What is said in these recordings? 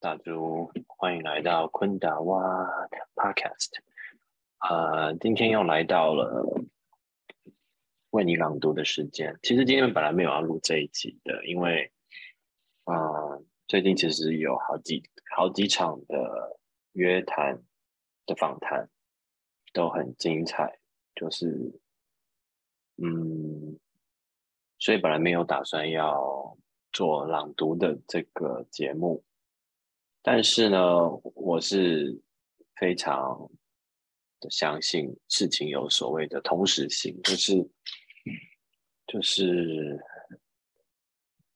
大猪，欢迎来到昆达哇 podcast。呃，今天又来到了为你朗读的时间。其实今天本来没有要录这一集的，因为啊，最近其实有好几好几场的约谈的访谈都很精彩，就是嗯，所以本来没有打算要做朗读的这个节目，但是呢，我是非常。的相信事情有所谓的同时性，就是就是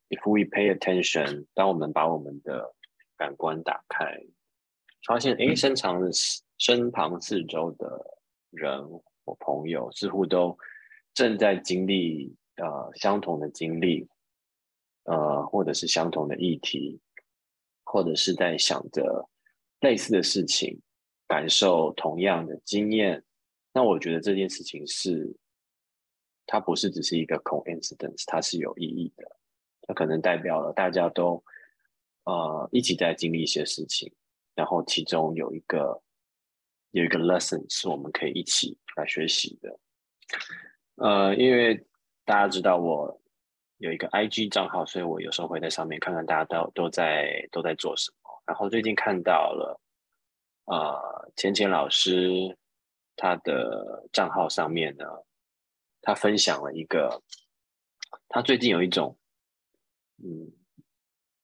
if we pay attention，当我们把我们的感官打开，发现哎，身旁的身旁四周的人或朋友似乎都正在经历呃相同的经历，呃，或者是相同的议题，或者是在想着类似的事情。感受同样的经验，那我觉得这件事情是，它不是只是一个 coincidence，它是有意义的。它可能代表了大家都呃一起在经历一些事情，然后其中有一个有一个 lesson 是我们可以一起来学习的。呃，因为大家知道我有一个 IG 账号，所以我有时候会在上面看看大家都都在都在做什么。然后最近看到了。呃，钱钱老师他的账号上面呢，他分享了一个，他最近有一种嗯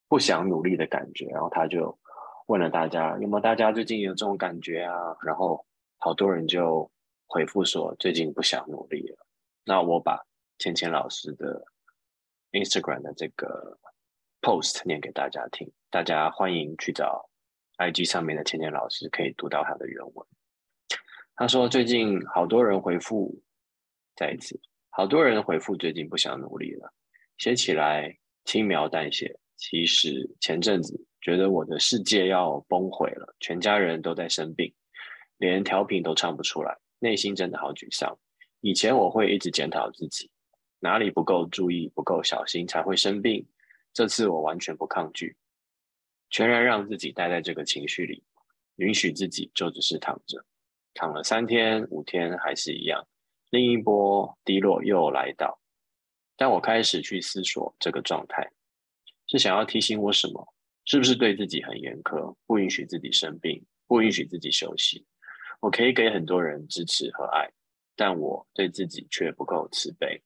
不想努力的感觉，然后他就问了大家有没有大家最近有这种感觉啊？然后好多人就回复说最近不想努力了。那我把钱钱老师的 Instagram 的这个 post 念给大家听，大家欢迎去找。IG 上面的芊芊老师可以读到他的原文。他说：“最近好多人回复，再一次，好多人回复，最近不想努力了，写起来轻描淡写。其实前阵子觉得我的世界要崩毁了，全家人都在生病，连调频都唱不出来，内心真的好沮丧。以前我会一直检讨自己，哪里不够注意、不够小心才会生病。这次我完全不抗拒。”全然让自己待在这个情绪里，允许自己就只是躺着，躺了三天五天还是一样，另一波低落又来到。但我开始去思索这个状态，是想要提醒我什么？是不是对自己很严苛，不允许自己生病，不允许自己休息？我可以给很多人支持和爱，但我对自己却不够慈悲。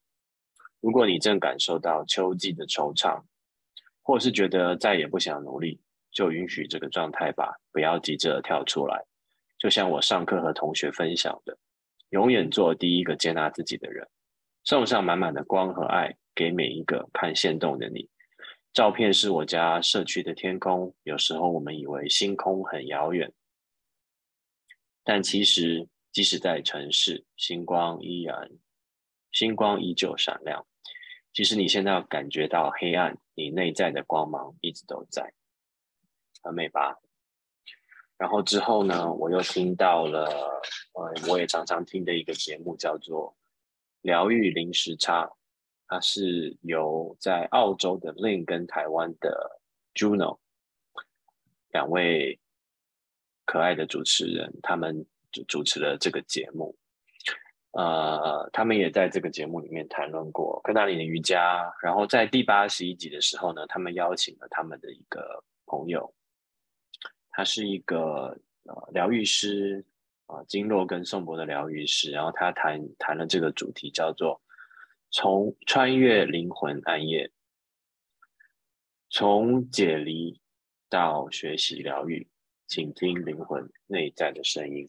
如果你正感受到秋季的惆怅，或是觉得再也不想努力，就允许这个状态吧，不要急着跳出来。就像我上课和同学分享的，永远做第一个接纳自己的人，送上满满的光和爱给每一个看线动的你。照片是我家社区的天空，有时候我们以为星空很遥远，但其实即使在城市，星光依然，星光依旧闪亮。即使你现在要感觉到黑暗，你内在的光芒一直都在。很美吧？然后之后呢，我又听到了，呃，我也常常听的一个节目，叫做《疗愈零时差》，它是由在澳洲的 Lin 跟台湾的 Juno 两位可爱的主持人，他们就主持了这个节目。呃，他们也在这个节目里面谈论过克达里的瑜伽。然后在第八十一集的时候呢，他们邀请了他们的一个朋友。他是一个呃疗愈师啊，经络跟颂钵的疗愈师，然后他谈谈了这个主题叫做从穿越灵魂暗夜，从解离到学习疗愈，请听灵魂内在的声音。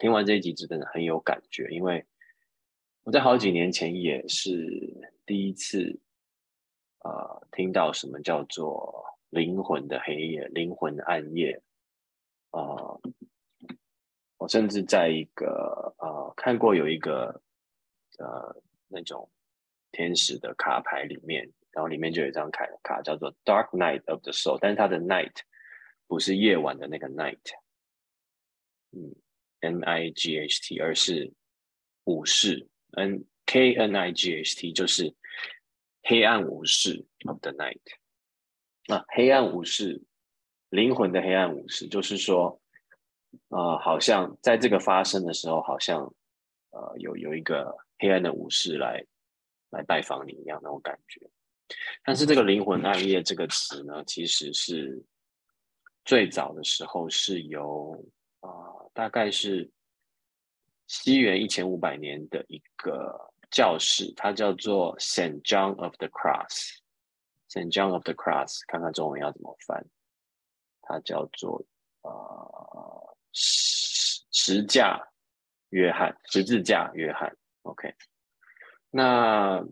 听完这一集真的很有感觉，因为我在好几年前也是第一次呃听到什么叫做。灵魂的黑夜，灵魂的暗夜，呃，我甚至在一个呃看过有一个呃那种天使的卡牌里面，然后里面就有一张卡卡叫做 Dark Night of the Soul，但是它的 Night 不是夜晚的那个 Night，嗯，N I G H T，而是武士，N K N I G H T，就是黑暗武士 of the Night。啊，黑暗武士，灵魂的黑暗武士，就是说，呃，好像在这个发生的时候，好像呃有有一个黑暗的武士来来拜访你一样那种感觉。但是这个灵魂暗夜这个词呢，其实是最早的时候是由啊，大概是西元一千五百年的一个教士，他叫做 Saint John of the Cross。Saint John of the Cross，看看中文要怎么翻，它叫做呃十十架约翰，十字架约翰。OK，那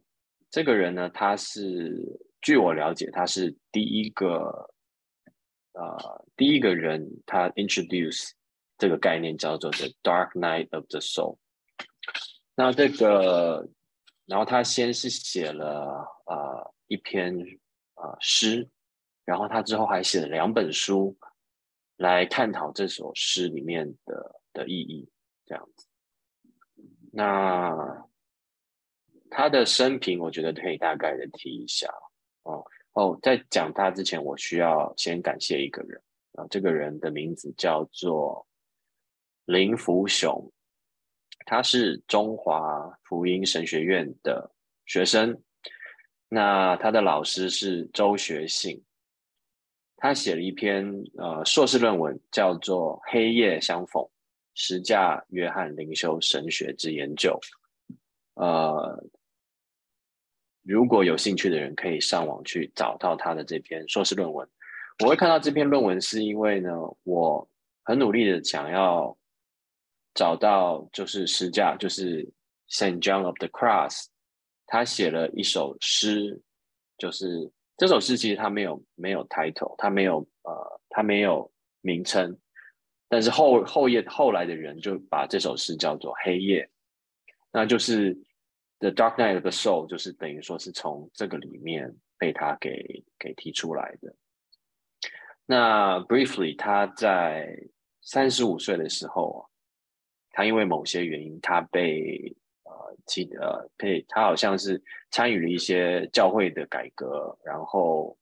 这个人呢，他是据我了解，他是第一个呃第一个人，他 introduce 这个概念叫做 The Dark Night of the Soul。那这个，然后他先是写了呃一篇。啊，诗，然后他之后还写了两本书，来探讨这首诗里面的的意义，这样子。那他的生平，我觉得可以大概的提一下。哦哦，在讲他之前，我需要先感谢一个人啊，这个人的名字叫做林福雄，他是中华福音神学院的学生。那他的老师是周学信，他写了一篇呃硕士论文，叫做《黑夜相逢：十架约翰灵修神学之研究》。呃，如果有兴趣的人可以上网去找到他的这篇硕士论文。我会看到这篇论文，是因为呢，我很努力的想要找到就是十架，就是 Saint John of the Cross。他写了一首诗，就是这首诗其实他没有没有 title，他没有呃他没有名称，但是后后页后来的人就把这首诗叫做《黑夜》，那就是 The Dark Night of the Soul，就是等于说是从这个里面被他给给提出来的。那 Briefly，他在三十五岁的时候，他因为某些原因，他被呃其呃，配他好像是参与了一些教会的改革，然后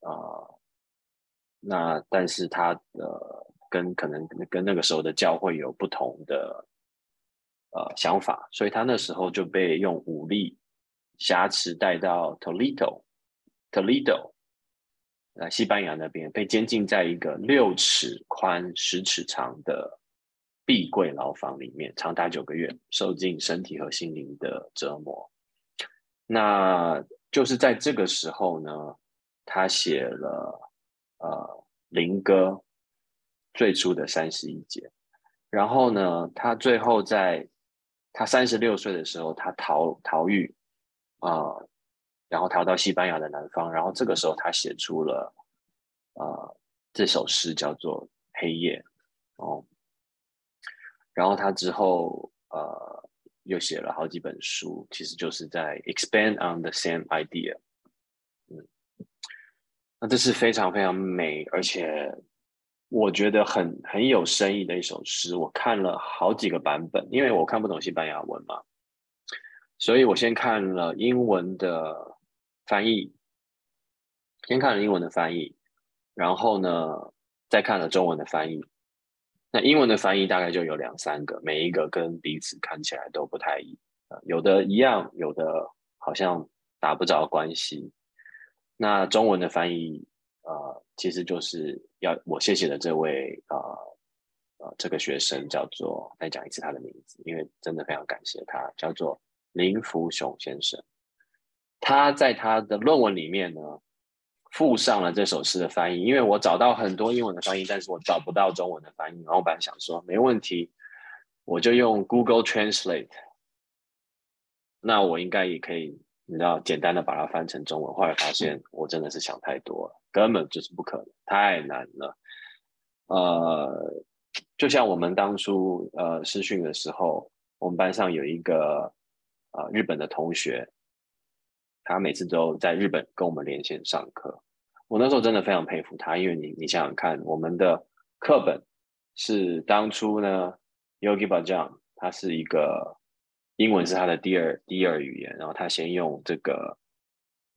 呃，那但是他的跟可能跟那个时候的教会有不同的呃想法，所以他那时候就被用武力挟持带到 Toledo，Toledo，呃，西班牙那边被监禁在一个六尺宽、十尺长的。闭柜牢房里面长达九个月，受尽身体和心灵的折磨。那就是在这个时候呢，他写了呃《灵歌》最初的三十一节。然后呢，他最后在他三十六岁的时候，他逃逃狱啊，然后逃到西班牙的南方。然后这个时候，他写出了呃这首诗，叫做《黑夜》哦。然后他之后呃又写了好几本书，其实就是在 expand on the same idea。嗯，那这是非常非常美，而且我觉得很很有深意的一首诗。我看了好几个版本，因为我看不懂西班牙文嘛，所以我先看了英文的翻译，先看了英文的翻译，然后呢再看了中文的翻译。那英文的翻译大概就有两三个，每一个跟彼此看起来都不太一，呃，有的一样，有的好像打不着关系。那中文的翻译，呃，其实就是要我谢谢的这位，呃，呃，这个学生叫做，再讲一次他的名字，因为真的非常感谢他，叫做林福雄先生。他在他的论文里面呢。附上了这首诗的翻译，因为我找到很多英文的翻译，但是我找不到中文的翻译。然后我本来想说没问题，我就用 Google Translate，那我应该也可以，你知道，简单的把它翻成中文。后来发现我真的是想太多了，根本就是不可能，太难了。呃，就像我们当初呃试训的时候，我们班上有一个呃日本的同学，他每次都在日本跟我们连线上课。我那时候真的非常佩服他，因为你你想想看，我们的课本是当初呢，Yogi Bajan，他是一个英文是他的第二第二语言，然后他先用这个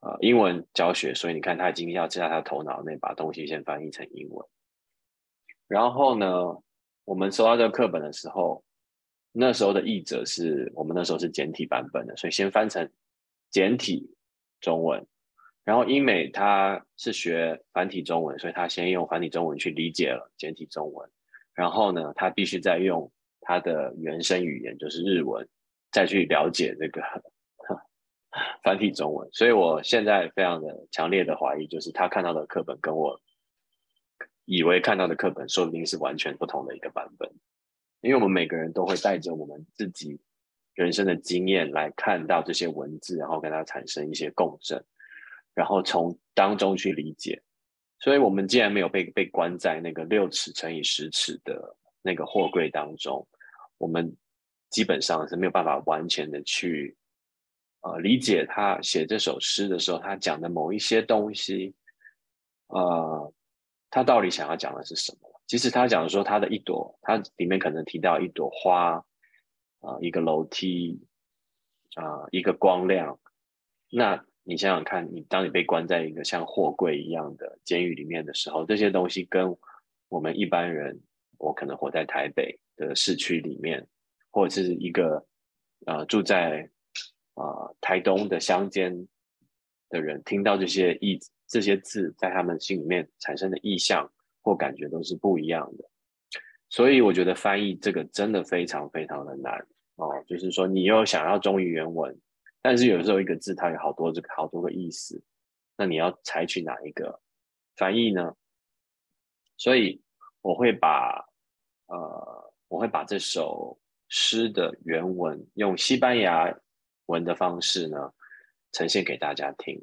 呃英文教学，所以你看他已经要在他头脑内把东西先翻译成英文。然后呢，我们收到这个课本的时候，那时候的译者是我们那时候是简体版本的，所以先翻成简体中文。然后英美他是学繁体中文，所以他先用繁体中文去理解了简体中文。然后呢，他必须再用他的原生语言，就是日文，再去了解这个 繁体中文。所以我现在非常的强烈的怀疑，就是他看到的课本跟我。以为看到的课本，说不定是完全不同的一个版本，因为我们每个人都会带着我们自己人生的经验来看到这些文字，然后跟它产生一些共振，然后从当中去理解。所以，我们既然没有被被关在那个六尺乘以十尺的那个货柜当中，我们基本上是没有办法完全的去呃理解他写这首诗的时候，他讲的某一些东西，呃。他到底想要讲的是什么？其实他讲说他的一朵，他里面可能提到一朵花，啊，一个楼梯，啊，一个光亮。那你想想看，你当你被关在一个像货柜一样的监狱里面的时候，这些东西跟我们一般人，我可能活在台北的市区里面，或者是一个呃住在啊台东的乡间的人，听到这些意。这些字在他们心里面产生的意象或感觉都是不一样的，所以我觉得翻译这个真的非常非常的难哦。就是说，你又想要忠于原文，但是有时候一个字它有好多这个好多个意思，那你要采取哪一个翻译呢？所以我会把呃，我会把这首诗的原文用西班牙文的方式呢呈现给大家听。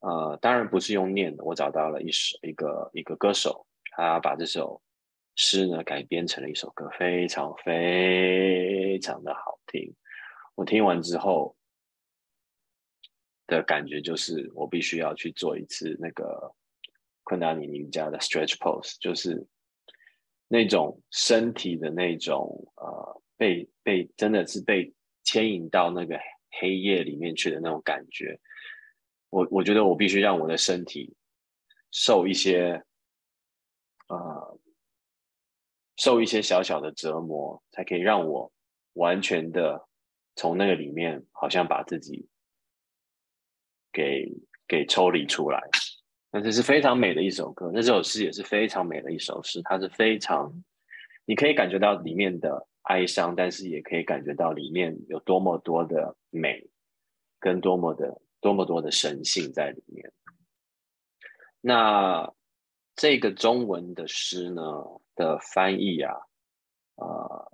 呃，当然不是用念的。我找到了一首一个一个歌手，他把这首诗呢改编成了一首歌，非常非常的好听。我听完之后的感觉就是，我必须要去做一次那个昆达尼尼家的 stretch pose，就是那种身体的那种呃被被真的是被牵引到那个黑夜里面去的那种感觉。我我觉得我必须让我的身体受一些，呃，受一些小小的折磨，才可以让我完全的从那个里面，好像把自己给给抽离出来。那这是非常美的一首歌，那这首诗也是非常美的一首诗，它是非常，你可以感觉到里面的哀伤，但是也可以感觉到里面有多么多的美，跟多么的。多么多的神性在里面。那这个中文的诗呢的翻译啊，呃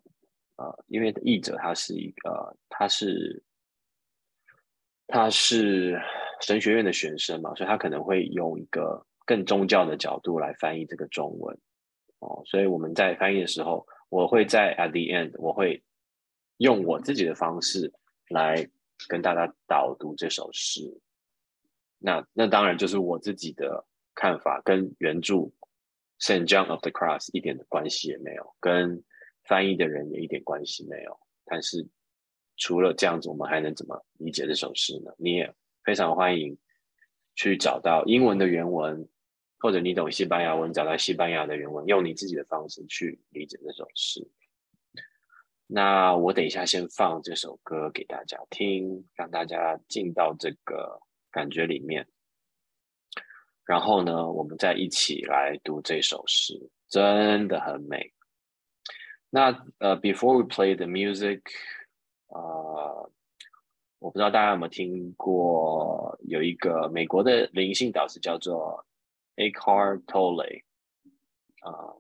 呃，因为译者他是一个，他是他是神学院的学生嘛，所以他可能会用一个更宗教的角度来翻译这个中文。哦，所以我们在翻译的时候，我会在 at the end，我会用我自己的方式来。跟大家导读这首诗，那那当然就是我自己的看法，跟原著《Saint John of the Cross》一点的关系也没有，跟翻译的人也一点关系没有。但是除了这样子，我们还能怎么理解这首诗呢？你也非常欢迎去找到英文的原文，或者你懂西班牙文，找到西班牙的原文，用你自己的方式去理解这首诗。那我等一下先放这首歌给大家听，让大家进到这个感觉里面。然后呢，我们再一起来读这首诗，真的很美。那呃，before we play the music，呃，我不知道大家有没有听过，有一个美国的灵性导师叫做 Eckhart Tolle，啊。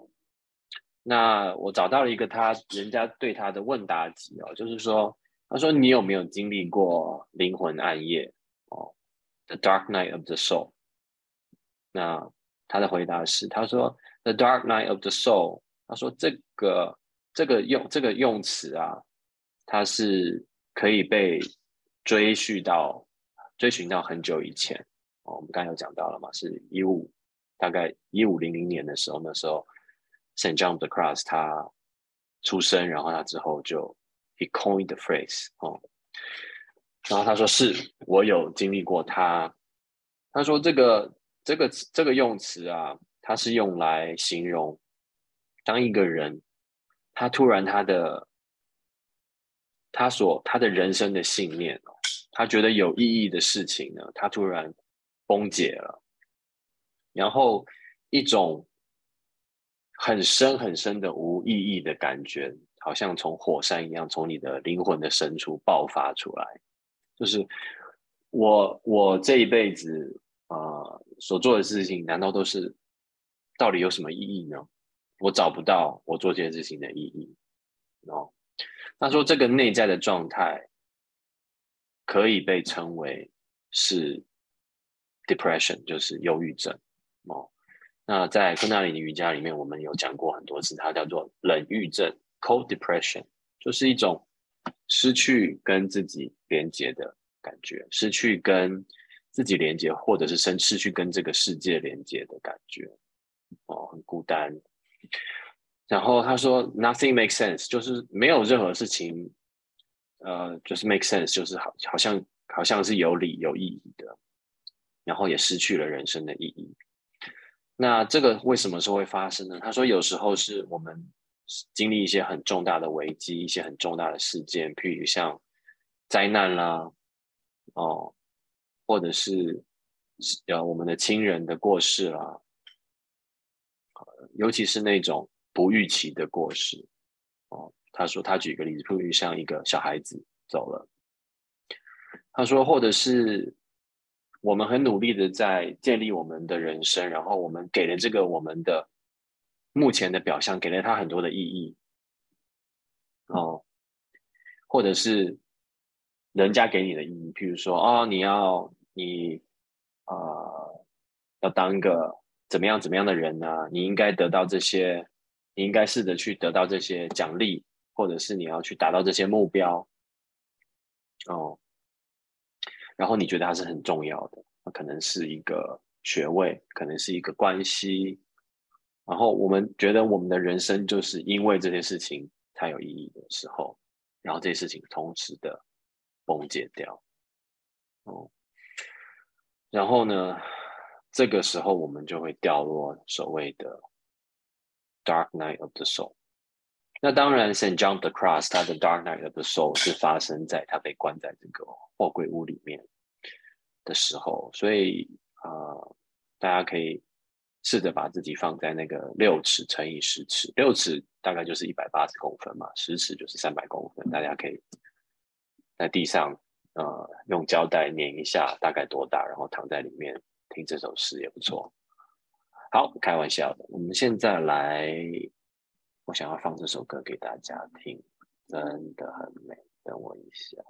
那我找到了一个他人家对他的问答集哦，就是说，他说你有没有经历过灵魂暗夜哦，The Dark Night of the Soul？那他的回答是，他说 The Dark Night of the Soul，他说这个这个用这个用词啊，它是可以被追续到追寻到很久以前哦。我们刚才有讲到了嘛，是一五大概一五零零年的时候，那时候 Saint John the Cross 他出生，然后他之后就 he coined the phrase 哦。然后他说是我有经历过他，他说这个这个这个用词啊，它是用来形容当一个人他突然他的他所他的人生的信念哦，他觉得有意义的事情呢，他突然崩解了，然后一种很深很深的无意义的感觉，好像从火山一样从你的灵魂的深处爆发出来。就是我我这一辈子啊所做的事情，难道都是到底有什么意义呢？我找不到我做这件事情的意义哦。他说这个内在的状态可以被称为是 depression，就是忧郁症哦。那在昆达里尼瑜伽里面，我们有讲过很多次，它叫做冷郁症 （cold depression），就是一种。失去跟自己连接的感觉，失去跟自己连接，或者是生失去跟这个世界连接的感觉，哦，很孤单。然后他说，nothing makes sense，就是没有任何事情，呃，就是 make sense，就是好，好像好像是有理有意义的，然后也失去了人生的意义。那这个为什么是会发生呢？他说，有时候是我们。经历一些很重大的危机，一些很重大的事件，譬如像灾难啦，哦，或者是呃我们的亲人的过世啦，尤其是那种不预期的过世，哦，他说他举个例子，譬如像一个小孩子走了，他说，或者是我们很努力的在建立我们的人生，然后我们给了这个我们的。目前的表象给了他很多的意义，哦，或者是人家给你的意义，譬如说，哦，你要你啊，要当一个怎么样怎么样的人呢？你应该得到这些，你应该试着去得到这些奖励，或者是你要去达到这些目标，哦，然后你觉得它是很重要的，可能是一个学位，可能是一个关系。然后我们觉得我们的人生就是因为这些事情才有意义的时候，然后这些事情同时的崩解掉，哦，然后呢，这个时候我们就会掉落所谓的 dark night of the soul。那当然，Saint John the Cross 他的 dark night of the soul 是发生在他被关在这个货柜屋里面的时候，所以啊，大家可以。试着把自己放在那个六尺乘以十尺，六尺大概就是一百八十公分嘛，十尺就是三百公分。大家可以在地上，呃，用胶带粘一下，大概多大，然后躺在里面听这首诗也不错。好，开玩笑的。我们现在来，我想要放这首歌给大家听，真的很美。等我一下。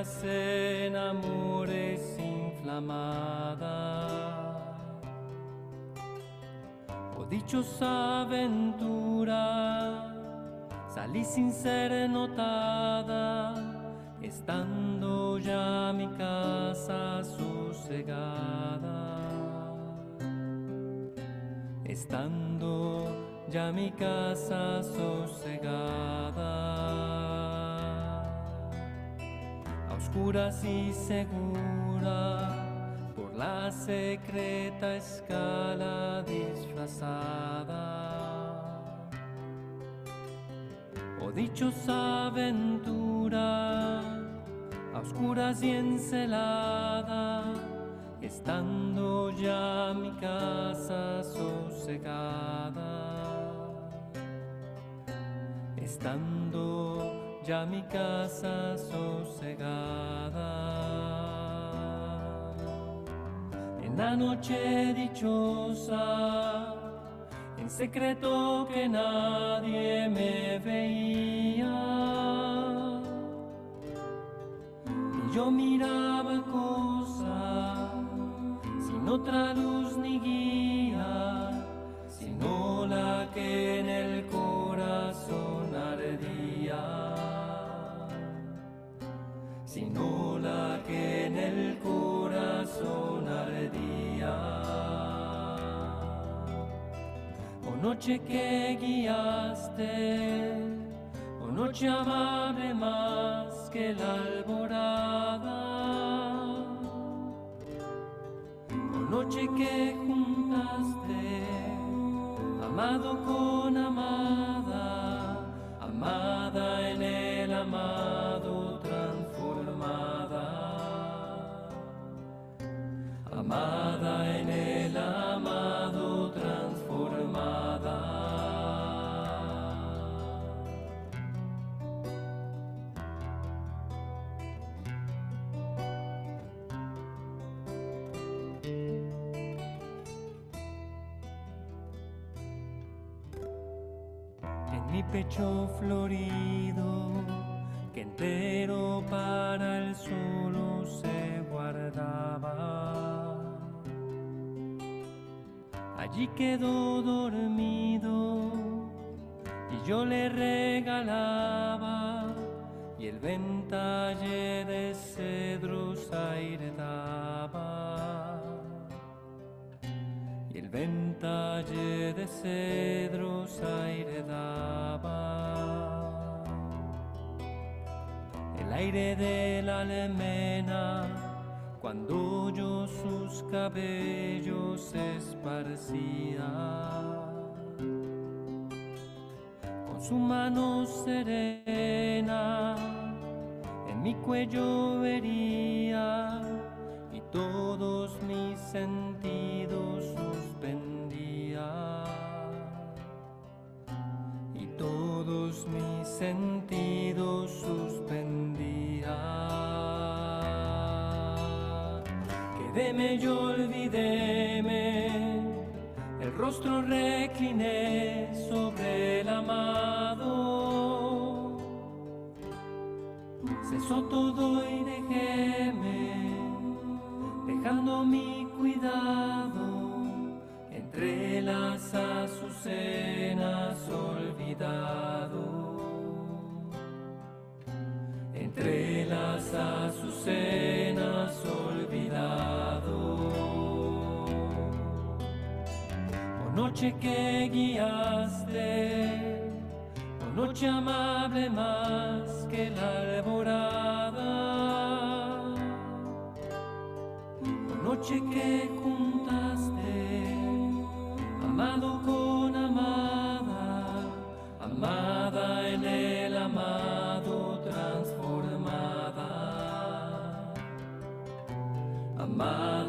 En amores inflamada. O dichosa aventura, salí sin ser notada, estando ya mi casa sosegada. Estando ya mi casa sosegada, oscuras y segura, por la secreta escala disfrazada. o dichosa aventura, a oscuras y encelada, estando ya mi casa sosegada, estando ya mi casa sosegada. En la noche dichosa, en secreto que nadie me veía. Y yo miraba cosa sin otra luz ni guía, sino la que en el sino la que en el corazón ardía. Oh noche que guiaste, oh noche amable más que la alborada. Oh noche que juntaste, amado con amada, amada en el amado Amada en el amado transformada. En mi pecho florido, que entero para el solo se guardaba. Allí quedó dormido y yo le regalaba y el ventalle de cedros aire daba y el ventalle de cedros aire daba. El aire de la almena, cuando yo sus cabellos esparcía. Con su mano serena, en mi cuello vería y todos mis sentidos suspendía. Y todos mis sentidos suspendía. Quedéme yo olvidéme, el rostro recliné sobre el amado. Cesó todo y dejéme, dejando mi cuidado entre las azucenas olvidado. Entre las azucenas noche que guiaste, noche amable más que la alborada. Noche que juntaste, amado con amada, amada en el amado transformada. Amada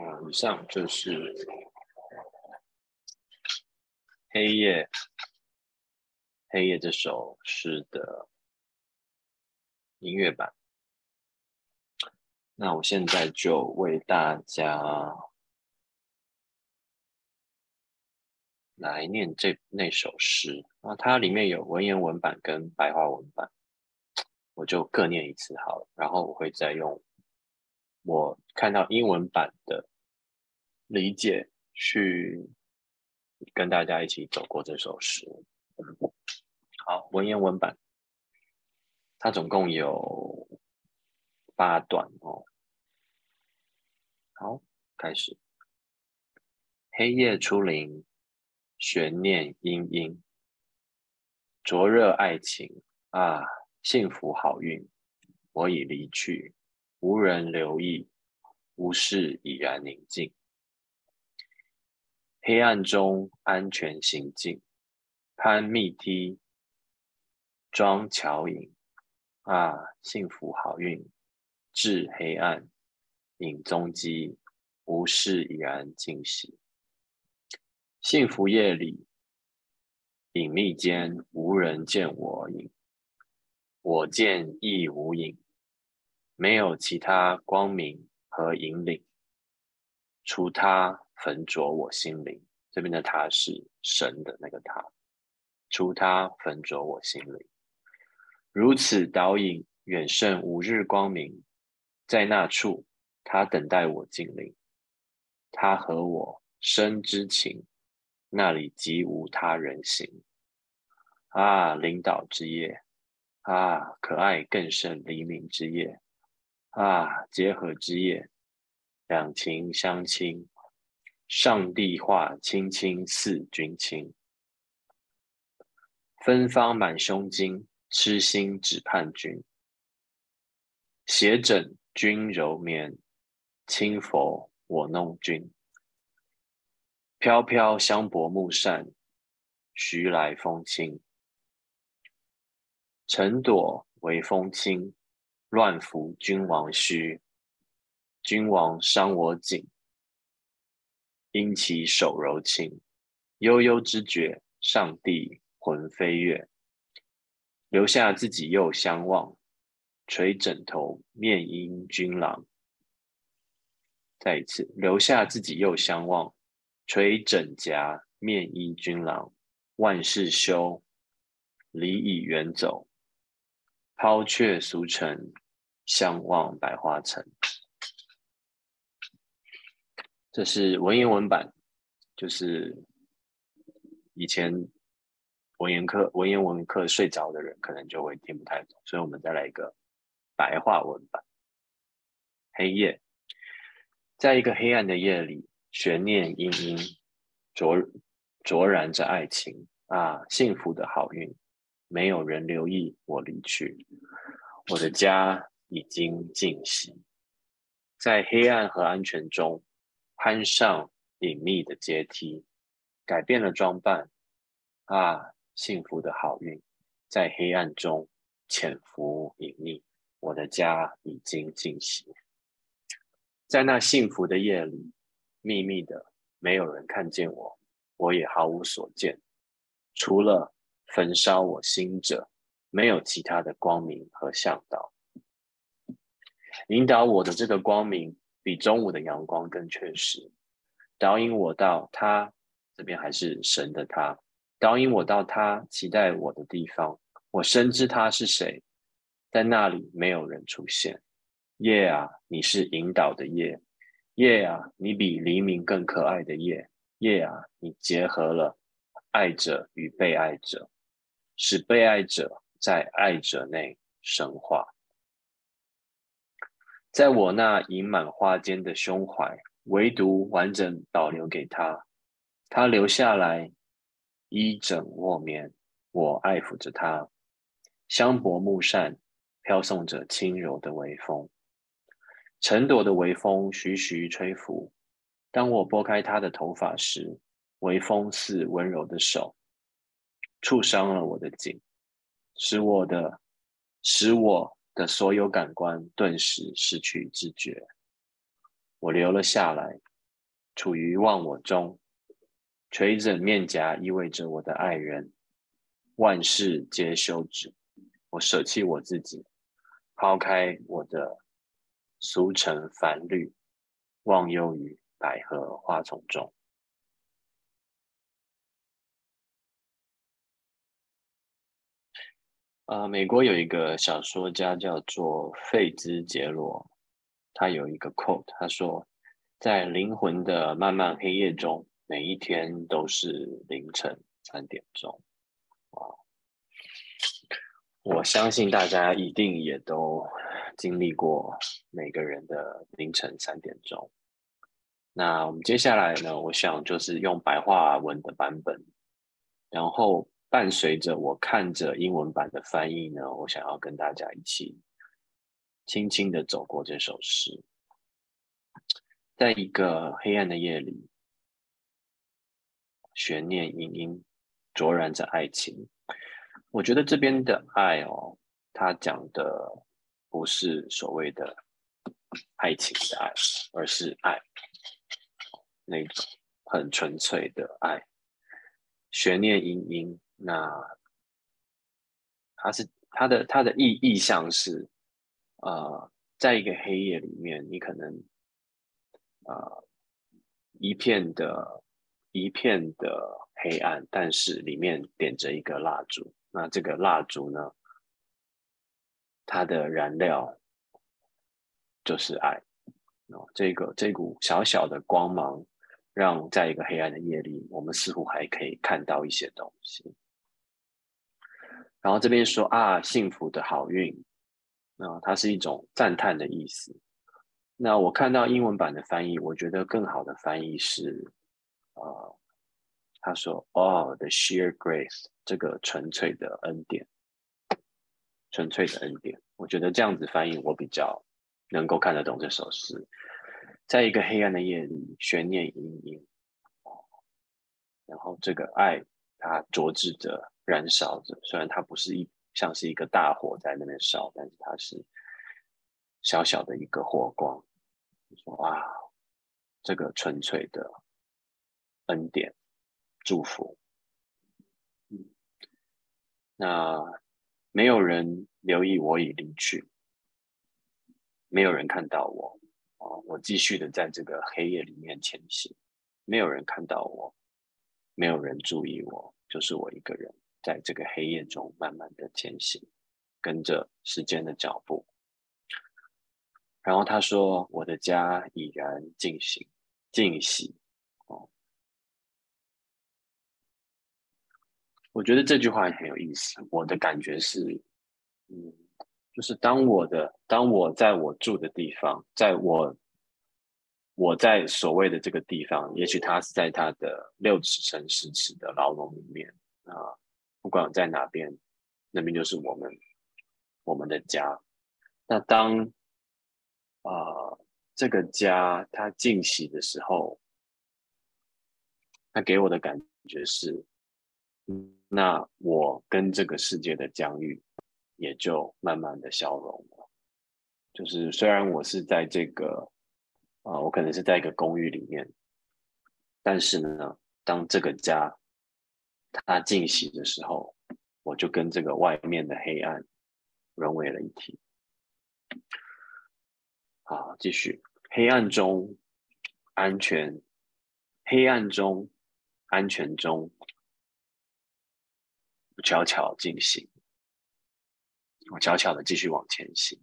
啊，以上就是黑夜黑夜这首诗的音乐版。那我现在就为大家来念这那首诗啊，它里面有文言文版跟白话文版，我就各念一次好了，然后我会再用我看到英文版的理解去跟大家一起走过这首诗。好，文言文版，它总共有八段哦。好，开始。黑夜初临，悬念氤氲，灼热爱情啊，幸福好运，我已离去，无人留意，屋室已然宁静。黑暗中安全行进，攀密梯，装桥影啊，幸福好运，至黑暗影踪迹，无事已然尽息。幸福夜里，隐秘间无人见我影，我见亦无影，没有其他光明和引领，除他焚灼我心灵。这边的他是神的那个他，除他焚灼我心灵。如此导引远胜五日光明，在那处他等待我近临，他和我深之情。那里即无他人行。啊，领导之夜，啊，可爱更胜黎明之夜，啊，结合之夜，两情相亲，上帝化青青似君亲，芬芳满胸襟，痴心只盼君，斜枕君柔眠，轻拂我弄君。飘飘香薄木扇，徐来风轻。尘朵为风轻，乱拂君王须。君王伤我颈，因其手柔情。悠悠之觉，上帝魂飞跃。留下自己又相望，垂枕头面因君郎。再一次，留下自己又相望。垂枕颊，面依君郎，万事休，离已远走，抛却俗尘，相望百花城。这是文言文版，就是以前文言课、文言文课睡着的人可能就会听不太懂，所以我们再来一个白话文版。黑夜，在一个黑暗的夜里。悬念氤氲，灼灼燃着爱情啊！幸福的好运，没有人留意我离去，我的家已经尽息，在黑暗和安全中攀上隐秘的阶梯，改变了装扮啊！幸福的好运，在黑暗中潜伏隐匿，我的家已经尽息，在那幸福的夜里。秘密的，没有人看见我，我也毫无所见，除了焚烧我心者，没有其他的光明和向导。引导我的这个光明，比中午的阳光更确实，导引我到他这边还是神的他，导引我到他期待我的地方。我深知他是谁，在那里没有人出现。夜啊，你是引导的夜。夜啊，你比黎明更可爱的夜。夜啊，你结合了爱者与被爱者，使被爱者在爱者内神化。在我那盈满花间的胸怀，唯独完整保留给他。他留下来衣枕卧眠，我爱抚着他。香薄木扇飘送着轻柔的微风。尘朵的微风徐徐吹拂，当我拨开他的头发时，微风似温柔的手，触伤了我的颈，使我的使我的所有感官顿时失去知觉。我留了下来，处于忘我中，垂枕面颊意味着我的爱人，万事皆休止，我舍弃我自己，抛开我的。俗尘繁虑，忘忧于百合花丛中。呃，美国有一个小说家叫做费兹杰罗，他有一个 quote，他说：“在灵魂的漫漫黑夜中，每一天都是凌晨三点钟，啊，我相信大家一定也都经历过每个人的凌晨三点钟。那我们接下来呢，我想就是用白话文的版本，然后伴随着我看着英文版的翻译呢，我想要跟大家一起轻轻的走过这首诗，在一个黑暗的夜里。悬念隐隐，灼燃着爱情。我觉得这边的爱哦，他讲的不是所谓的爱情的爱，而是爱那种很纯粹的爱。悬念隐隐，那它是它的它的意意象是，呃，在一个黑夜里面，你可能呃一片的。一片的黑暗，但是里面点着一个蜡烛。那这个蜡烛呢？它的燃料就是爱。哦，这个这股小小的光芒，让在一个黑暗的夜里，我们似乎还可以看到一些东西。然后这边说啊，幸福的好运，啊，它是一种赞叹的意思。那我看到英文版的翻译，我觉得更好的翻译是。啊，他说：“哦，the sheer grace，这个纯粹的恩典，纯粹的恩典。”我觉得这样子翻译，我比较能够看得懂这首诗。在一个黑暗的夜里，悬念隐隐，然后这个爱它灼炽着、燃烧着。虽然它不是一像是一个大火在那边烧，但是它是小小的一个火光。说：“哇，这个纯粹的。”恩典，祝福。嗯，那没有人留意我已离去，没有人看到我啊！我继续的在这个黑夜里面前行，没有人看到我，没有人注意我，就是我一个人在这个黑夜中慢慢的前行，跟着时间的脚步。然后他说：“我的家已然进行进喜。”我觉得这句话很有意思。我的感觉是，嗯，就是当我的当我在我住的地方，在我我在所谓的这个地方，也许他是在他的六尺乘十尺的牢笼里面啊，不管在哪边，那边就是我们我们的家。那当啊这个家它进喜的时候，他给我的感觉是。那我跟这个世界的疆域也就慢慢的消融了。就是虽然我是在这个，啊，我可能是在一个公寓里面，但是呢，当这个家它进行的时候，我就跟这个外面的黑暗融为了一体。好，继续，黑暗中安全，黑暗中安全中。悄悄进行，我悄悄的继续往前行。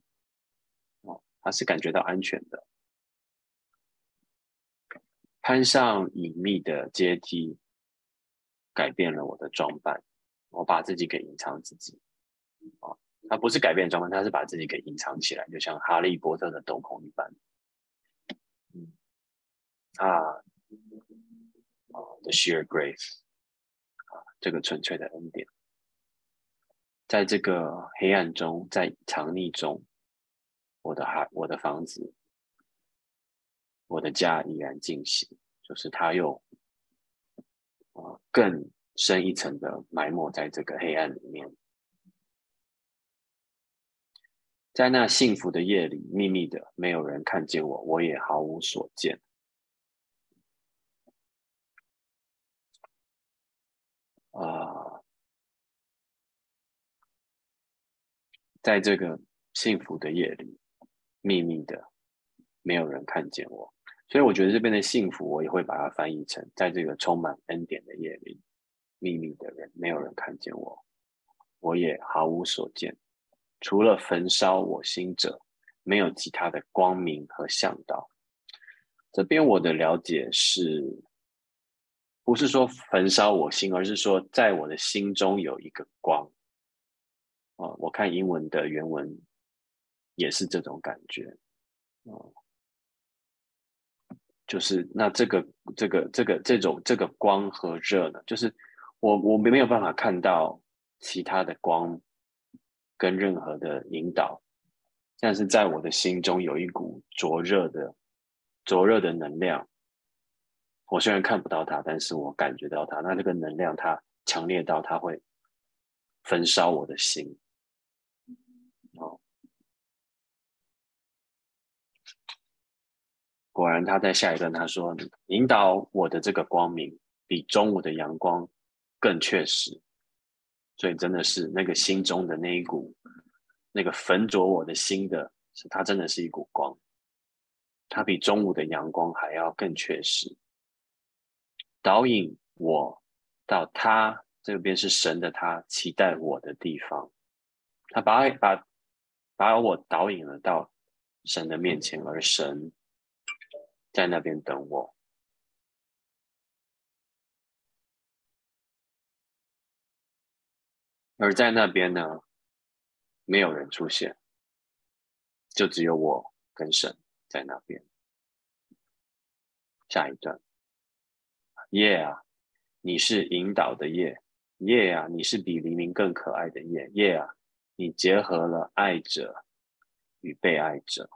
哦，他是感觉到安全的。攀上隐秘的阶梯，改变了我的装扮。我把自己给隐藏自己。啊，他不是改变装扮，他是把自己给隐藏起来，就像哈利波特的斗篷一般。嗯，啊，the sheer grace，啊，这个纯粹的恩典。在这个黑暗中，在藏匿中，我的孩，我的房子，我的家依然进行，就是他又啊更深一层的埋没在这个黑暗里面，在那幸福的夜里，秘密的，没有人看见我，我也毫无所见，啊。在这个幸福的夜里，秘密的，没有人看见我，所以我觉得这边的幸福，我也会把它翻译成，在这个充满恩典的夜里，秘密的人，没有人看见我，我也毫无所见，除了焚烧我心者，没有其他的光明和向导。这边我的了解是，不是说焚烧我心，而是说在我的心中有一个光。哦，我看英文的原文也是这种感觉。哦，就是那这个这个这个这种这个光和热呢，就是我我没没有办法看到其他的光跟任何的引导，但是在我的心中有一股灼热的灼热的能量。我虽然看不到它，但是我感觉到它。那这个能量它强烈到它会焚烧我的心。果然他在下一段他说：“引导我的这个光明比中午的阳光更确实。”所以真的是那个心中的那一股那个焚灼我的心的，是它真的是一股光，它比中午的阳光还要更确实。导引我到他这边是神的他期待我的地方，他把把把我导引了到神的面前，而神在那边等我，而在那边呢，没有人出现，就只有我跟神在那边。下一段。夜啊，你是引导的夜，夜啊，你是比黎明更可爱的夜，夜啊，你结合了爱者与被爱者，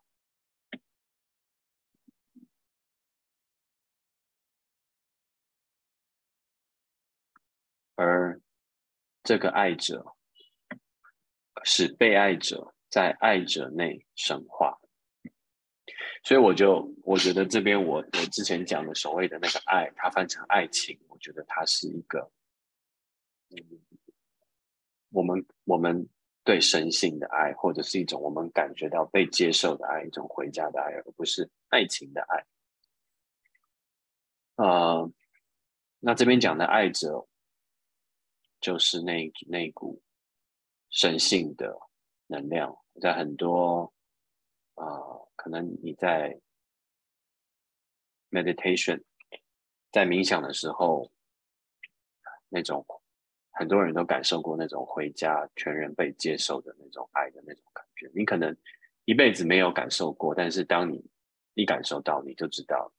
而这个爱者使被爱者在爱者内神化。所以我就我觉得这边我我之前讲的所谓的那个爱，它翻成爱情，我觉得它是一个，嗯，我们我们对神性的爱，或者是一种我们感觉到被接受的爱，一种回家的爱，而不是爱情的爱。呃，那这边讲的爱者，就是那那股神性的能量，在很多啊。可能你在 meditation，在冥想的时候，那种很多人都感受过那种回家全人被接受的那种爱的那种感觉。你可能一辈子没有感受过，但是当你一感受到，你就知道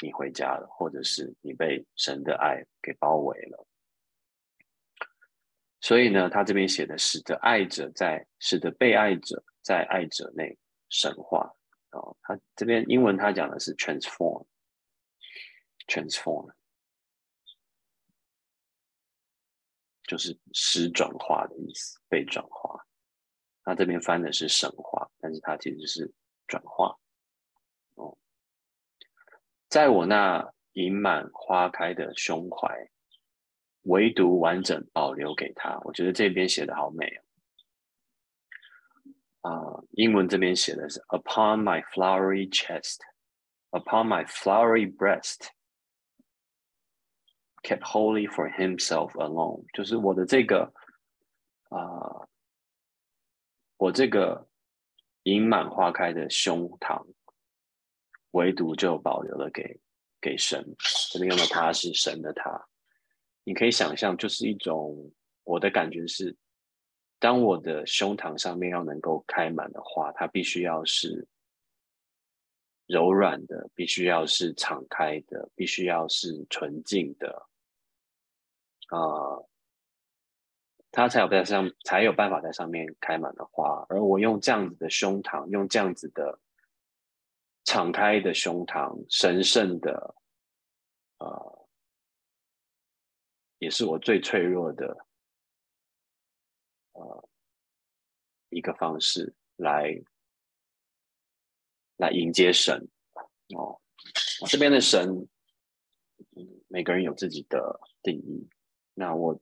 你回家了，或者是你被神的爱给包围了。所以呢，他这边写的使得爱者在，使得被爱者。在爱者内神化哦，他这边英文他讲的是 transform，transform 就是使转化的意思，被转化。他这边翻的是神化，但是它其实是转化。在我那盈满花开的胸怀，唯独完整保留给他。我觉得这边写的好美哦。啊，英文这边写的是 "Upon my flowery chest, upon my flowery breast, kept holy for himself alone"，就是我的这个啊，我这个盈满花开的胸膛，唯独就保留了给给神。这边用的他是神的他，你可以想象，就是一种我的感觉是。当我的胸膛上面要能够开满的花，它必须要是柔软的，必须要是敞开的，必须要是纯净的，啊，它才有在上才有办法在上面开满的花。而我用这样子的胸膛，用这样子的敞开的胸膛，神圣的，呃，也是我最脆弱的。呃，一个方式来来迎接神哦。这边的神，每个人有自己的定义。那我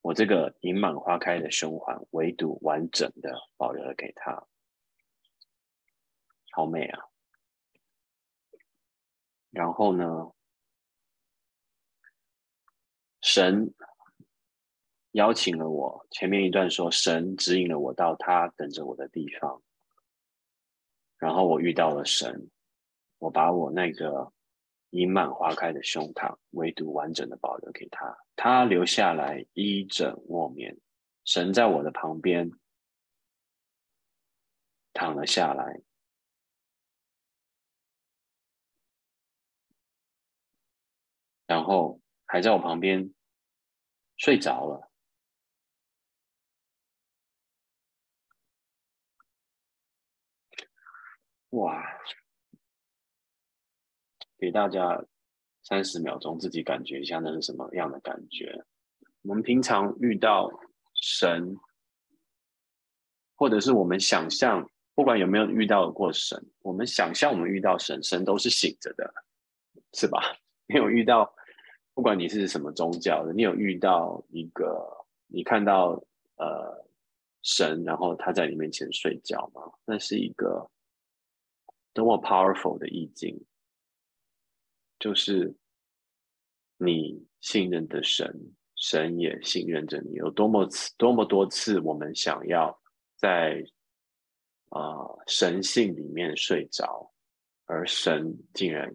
我这个盈满花开的胸怀，唯独完整的保留了给他，好美啊！然后呢，神。邀请了我，前面一段说神指引了我到他等着我的地方，然后我遇到了神，我把我那个盈满花开的胸膛，唯独完整的保留给他。他留下来一枕卧眠，神在我的旁边躺了下来，然后还在我旁边睡着了。哇！给大家三十秒钟，自己感觉一下那是什么样的感觉。我们平常遇到神，或者是我们想象，不管有没有遇到过神，我们想象我们遇到神，神都是醒着的，是吧？你有遇到，不管你是什么宗教的，你有遇到一个，你看到呃神，然后他在你面前睡觉吗？那是一个。多么 powerful 的意境，就是你信任的神，神也信任着你。有多么次，多么多次，我们想要在啊神性里面睡着，而神竟然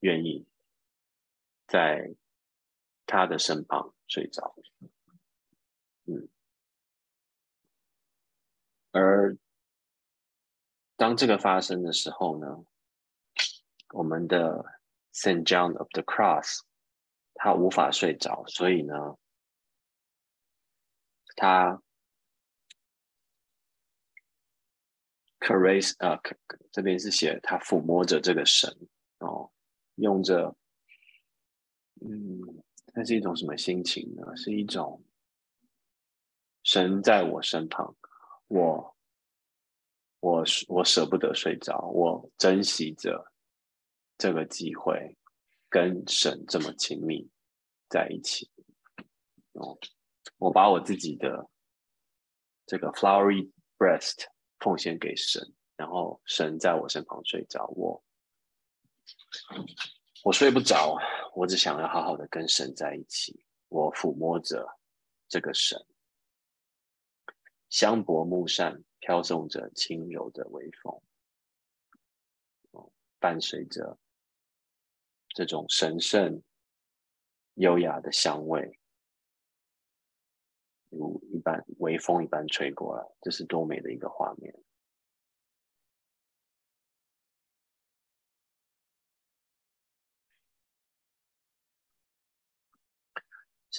愿意在他的身旁睡着。嗯，而。当这个发生的时候呢，我们的 Saint John of the Cross 他无法睡着，所以呢，他 caress 啊，这边是写他抚摸着这个神哦，用着，嗯，那是一种什么心情呢？是一种神在我身旁，我。我我舍不得睡着，我珍惜着这个机会，跟神这么亲密在一起。哦，我把我自己的这个 flowery breast 奉献给神，然后神在我身旁睡着，我我睡不着，我只想要好好的跟神在一起。我抚摸着这个神，香柏木扇。飘送着轻柔的微风，伴随着这种神圣、优雅的香味，如一般微风一般吹过来，这是多美的一个画面！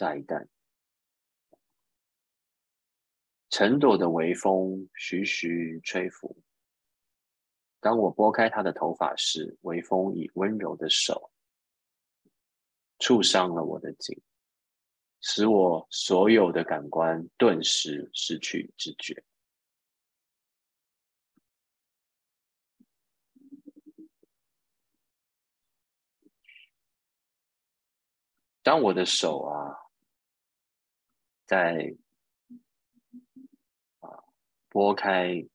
下一代。陈朵的微风徐徐吹拂。当我拨开她的头发时，微风以温柔的手触伤了我的颈，使我所有的感官顿时失去知觉。当我的手啊，在。拨开，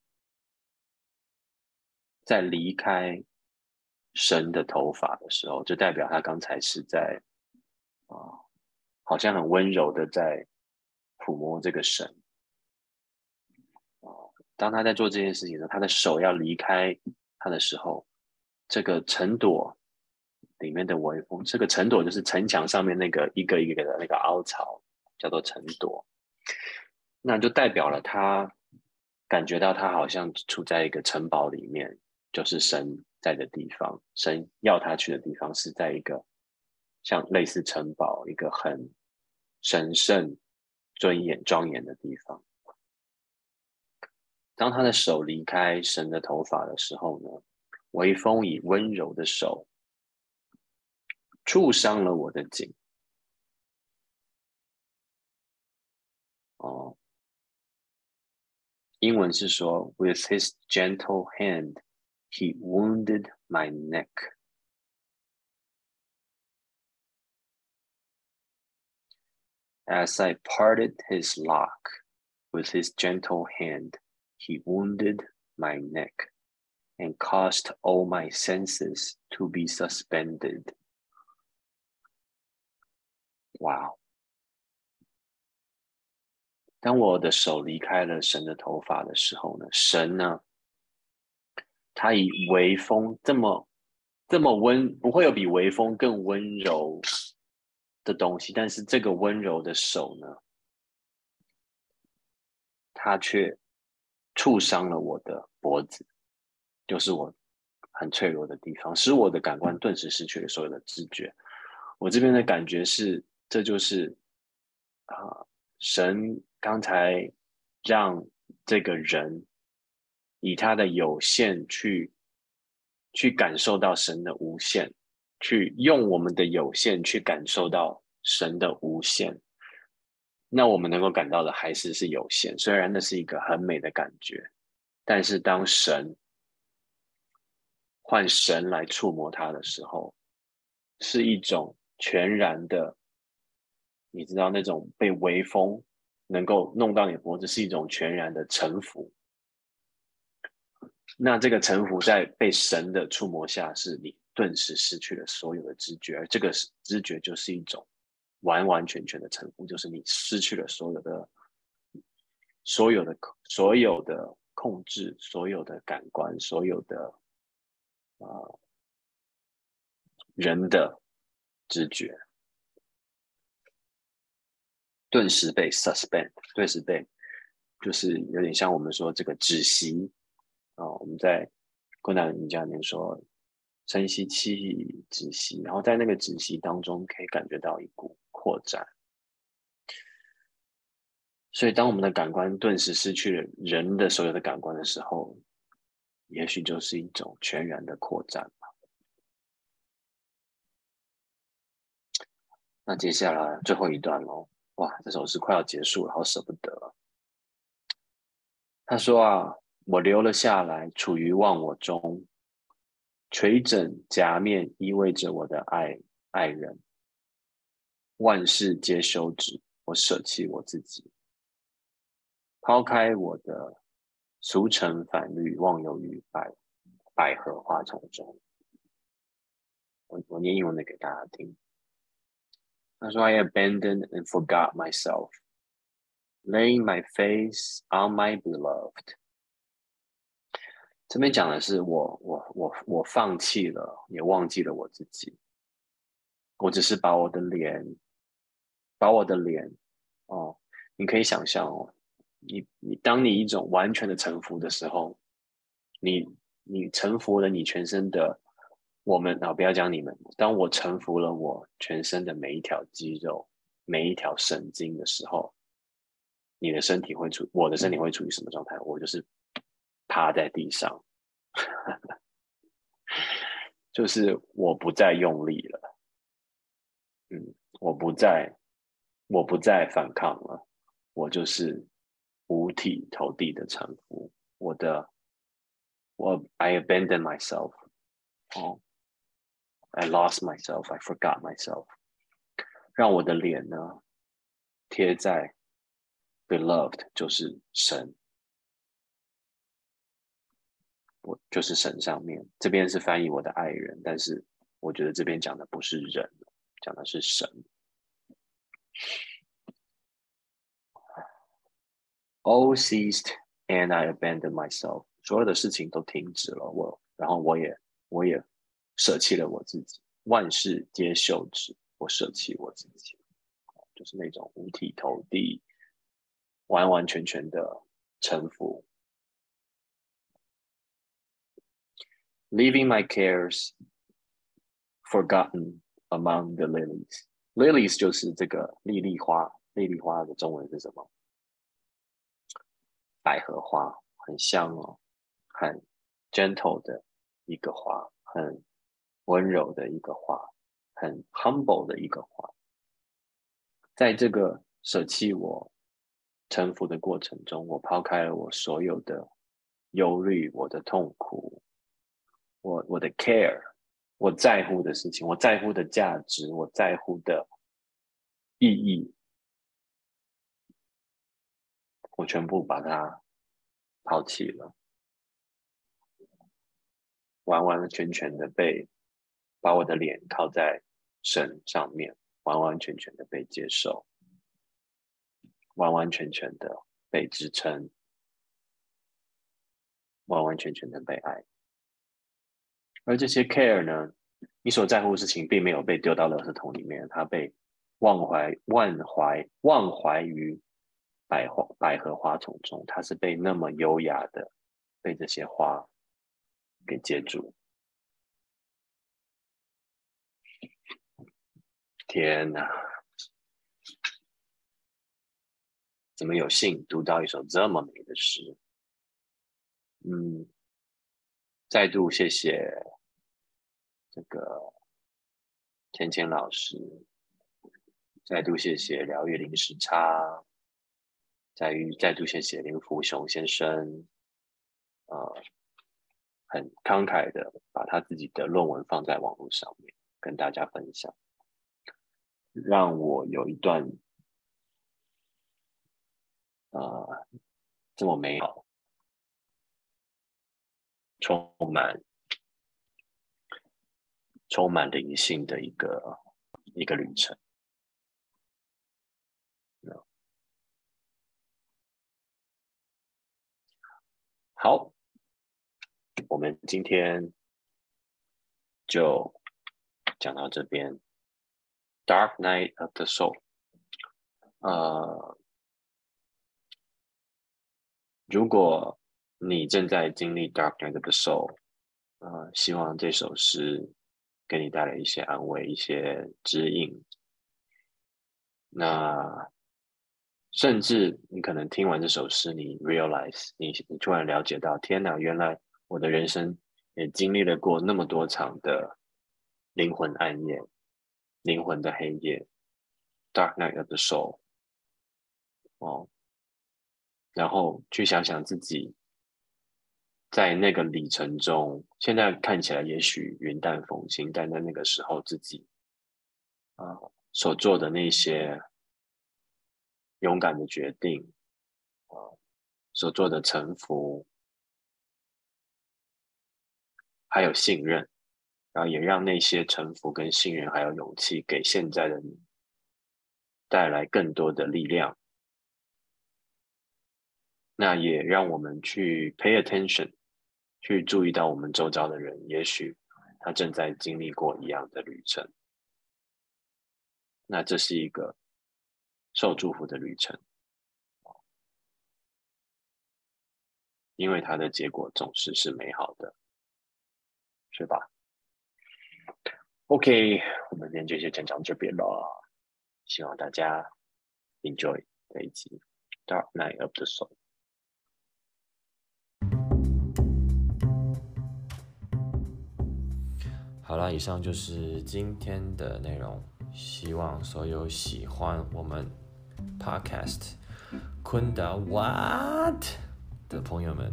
在离开神的头发的时候，就代表他刚才是在啊，好像很温柔的在抚摸这个神。当他在做这件事情的时候，他的手要离开他的时候，这个城朵里面的微风，这个城朵就是城墙上面那个一个一个的那个凹槽，叫做城朵，那就代表了他。感觉到他好像处在一个城堡里面，就是神在的地方。神要他去的地方是在一个像类似城堡、一个很神圣、尊严、庄严的地方。当他的手离开神的头发的时候呢，微风以温柔的手触伤了我的颈。哦。英文是说，With his gentle hand, he wounded my neck. As I parted his lock, with his gentle hand, he wounded my neck and caused all my senses to be suspended. Wow. 当我的手离开了神的头发的时候呢，神呢，他以微风这么这么温，不会有比微风更温柔的东西，但是这个温柔的手呢，它却触伤了我的脖子，就是我很脆弱的地方，使我的感官顿时失去了所有的知觉。我这边的感觉是，这就是啊，神刚才让这个人以他的有限去。去感受到神的无限，去用我们的有限去感受到神的无限，那我们能够感到的还是是有限。虽然那是一个很美的感觉，但是当神换神来触摸它的时候，是一种全然的，你知道那种被微风能够弄到你脖子，是一种全然的臣服。那这个臣服在被神的触摸下，是你顿时失去了所有的知觉，而这个知觉就是一种完完全全的臣服，就是你失去了所有的、所有的、所有的控制，所有的感官，所有的啊人的知觉，顿时被 suspend，顿时被就是有点像我们说这个止息。啊，我们在困难瑜伽里面说，深吸气，止息，然后在那个止息当中，可以感觉到一股扩展。所以，当我们的感官顿时失去了人的所有的感官的时候，也许就是一种全然的扩展吧。那接下来最后一段喽，哇，这首诗快要结束了，好舍不得。他说啊。我留了下来，处于忘我中，垂枕夹面，意味着我的爱爱人。万事皆休止，我舍弃我自己，抛开我的俗尘反律，忘忧于百百合花丛中。我我念英文的给大家听。他说：“I abandoned and forgot myself, laying my face on my beloved。”这边讲的是我，我，我，我放弃了，也忘记了我自己。我只是把我的脸，把我的脸，哦，你可以想象哦，你，你，当你一种完全的臣服的时候，你，你臣服了你全身的我们啊，不要讲你们，当我臣服了我全身的每一条肌肉、每一条神经的时候，你的身体会处，我的身体会处于什么状态？我就是。趴在地上，就是我不再用力了，嗯，我不再，我不再反抗了，我就是五体投地的臣服。我的，我 I abandon myself，哦，I lost myself，I forgot myself，让我的脸呢贴在 beloved，就是神。我就是神上面，这边是翻译我的爱人，但是我觉得这边讲的不是人，讲的是神。All ceased and I abandoned myself，所有的事情都停止了，我，然后我也，我也舍弃了我自己，万事皆休止，我舍弃我自己，就是那种五体投地，完完全全的臣服。leaving my cares forgotten among the lilies. Lilies 就是这个莉莉花，莉莉花的中文是什么？百合花，很香哦，很 gentle 的一个花，很温柔的一个话，很 humble 的一个话。在这个舍弃我、臣服的过程中，我抛开了我所有的忧虑，我的痛苦，我我的 care，我在乎的事情，我在乎的价值，我在乎的意义，我全部把它抛弃了，完完全全的被把我的脸靠在神上面，完完全全的被接受，完完全全的被支撑，完完全全的被爱。而这些 care 呢，你所在乎的事情并没有被丢到垃圾桶里面，它被忘怀、忘怀、忘怀于百花百合花丛中，它是被那么优雅的被这些花给接住。天哪！怎么有幸读到一首这么美的诗？嗯，再度谢谢这个芊芊老师，再度谢谢疗愈零时差，再于再度谢谢林福雄先生，呃，很慷慨的把他自己的论文放在网络上面跟大家分享，让我有一段。呃，这么美好，充满充满灵性的一个一个旅程。好，我们今天就讲到这边。Dark Night of the Soul，呃。如果你正在经历 dark night of the soul，呃，希望这首诗给你带来一些安慰、一些指引。那甚至你可能听完这首诗，你 realize，你你突然了解到，天哪，原来我的人生也经历了过那么多场的灵魂暗夜、灵魂的黑夜，dark night of the soul，哦。然后去想想自己在那个里程中，现在看起来也许云淡风轻，但在那个时候自己啊所做的那些勇敢的决定啊，所做的臣服，还有信任，然后也让那些臣服跟信任还有勇气给现在的你带来更多的力量。那也让我们去 pay attention，去注意到我们周遭的人，也许他正在经历过一样的旅程。那这是一个受祝福的旅程，因为它的结果总是是美好的，是吧？OK，我们今天就先讲到这边了，希望大家 enjoy 这一集 Dark Night of the Soul。好了，以上就是今天的内容。希望所有喜欢我们 Podcast 昆达 What 的朋友们，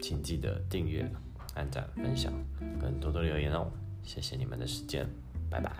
请记得订阅、按赞、分享，跟多多留言哦。谢谢你们的时间，拜拜。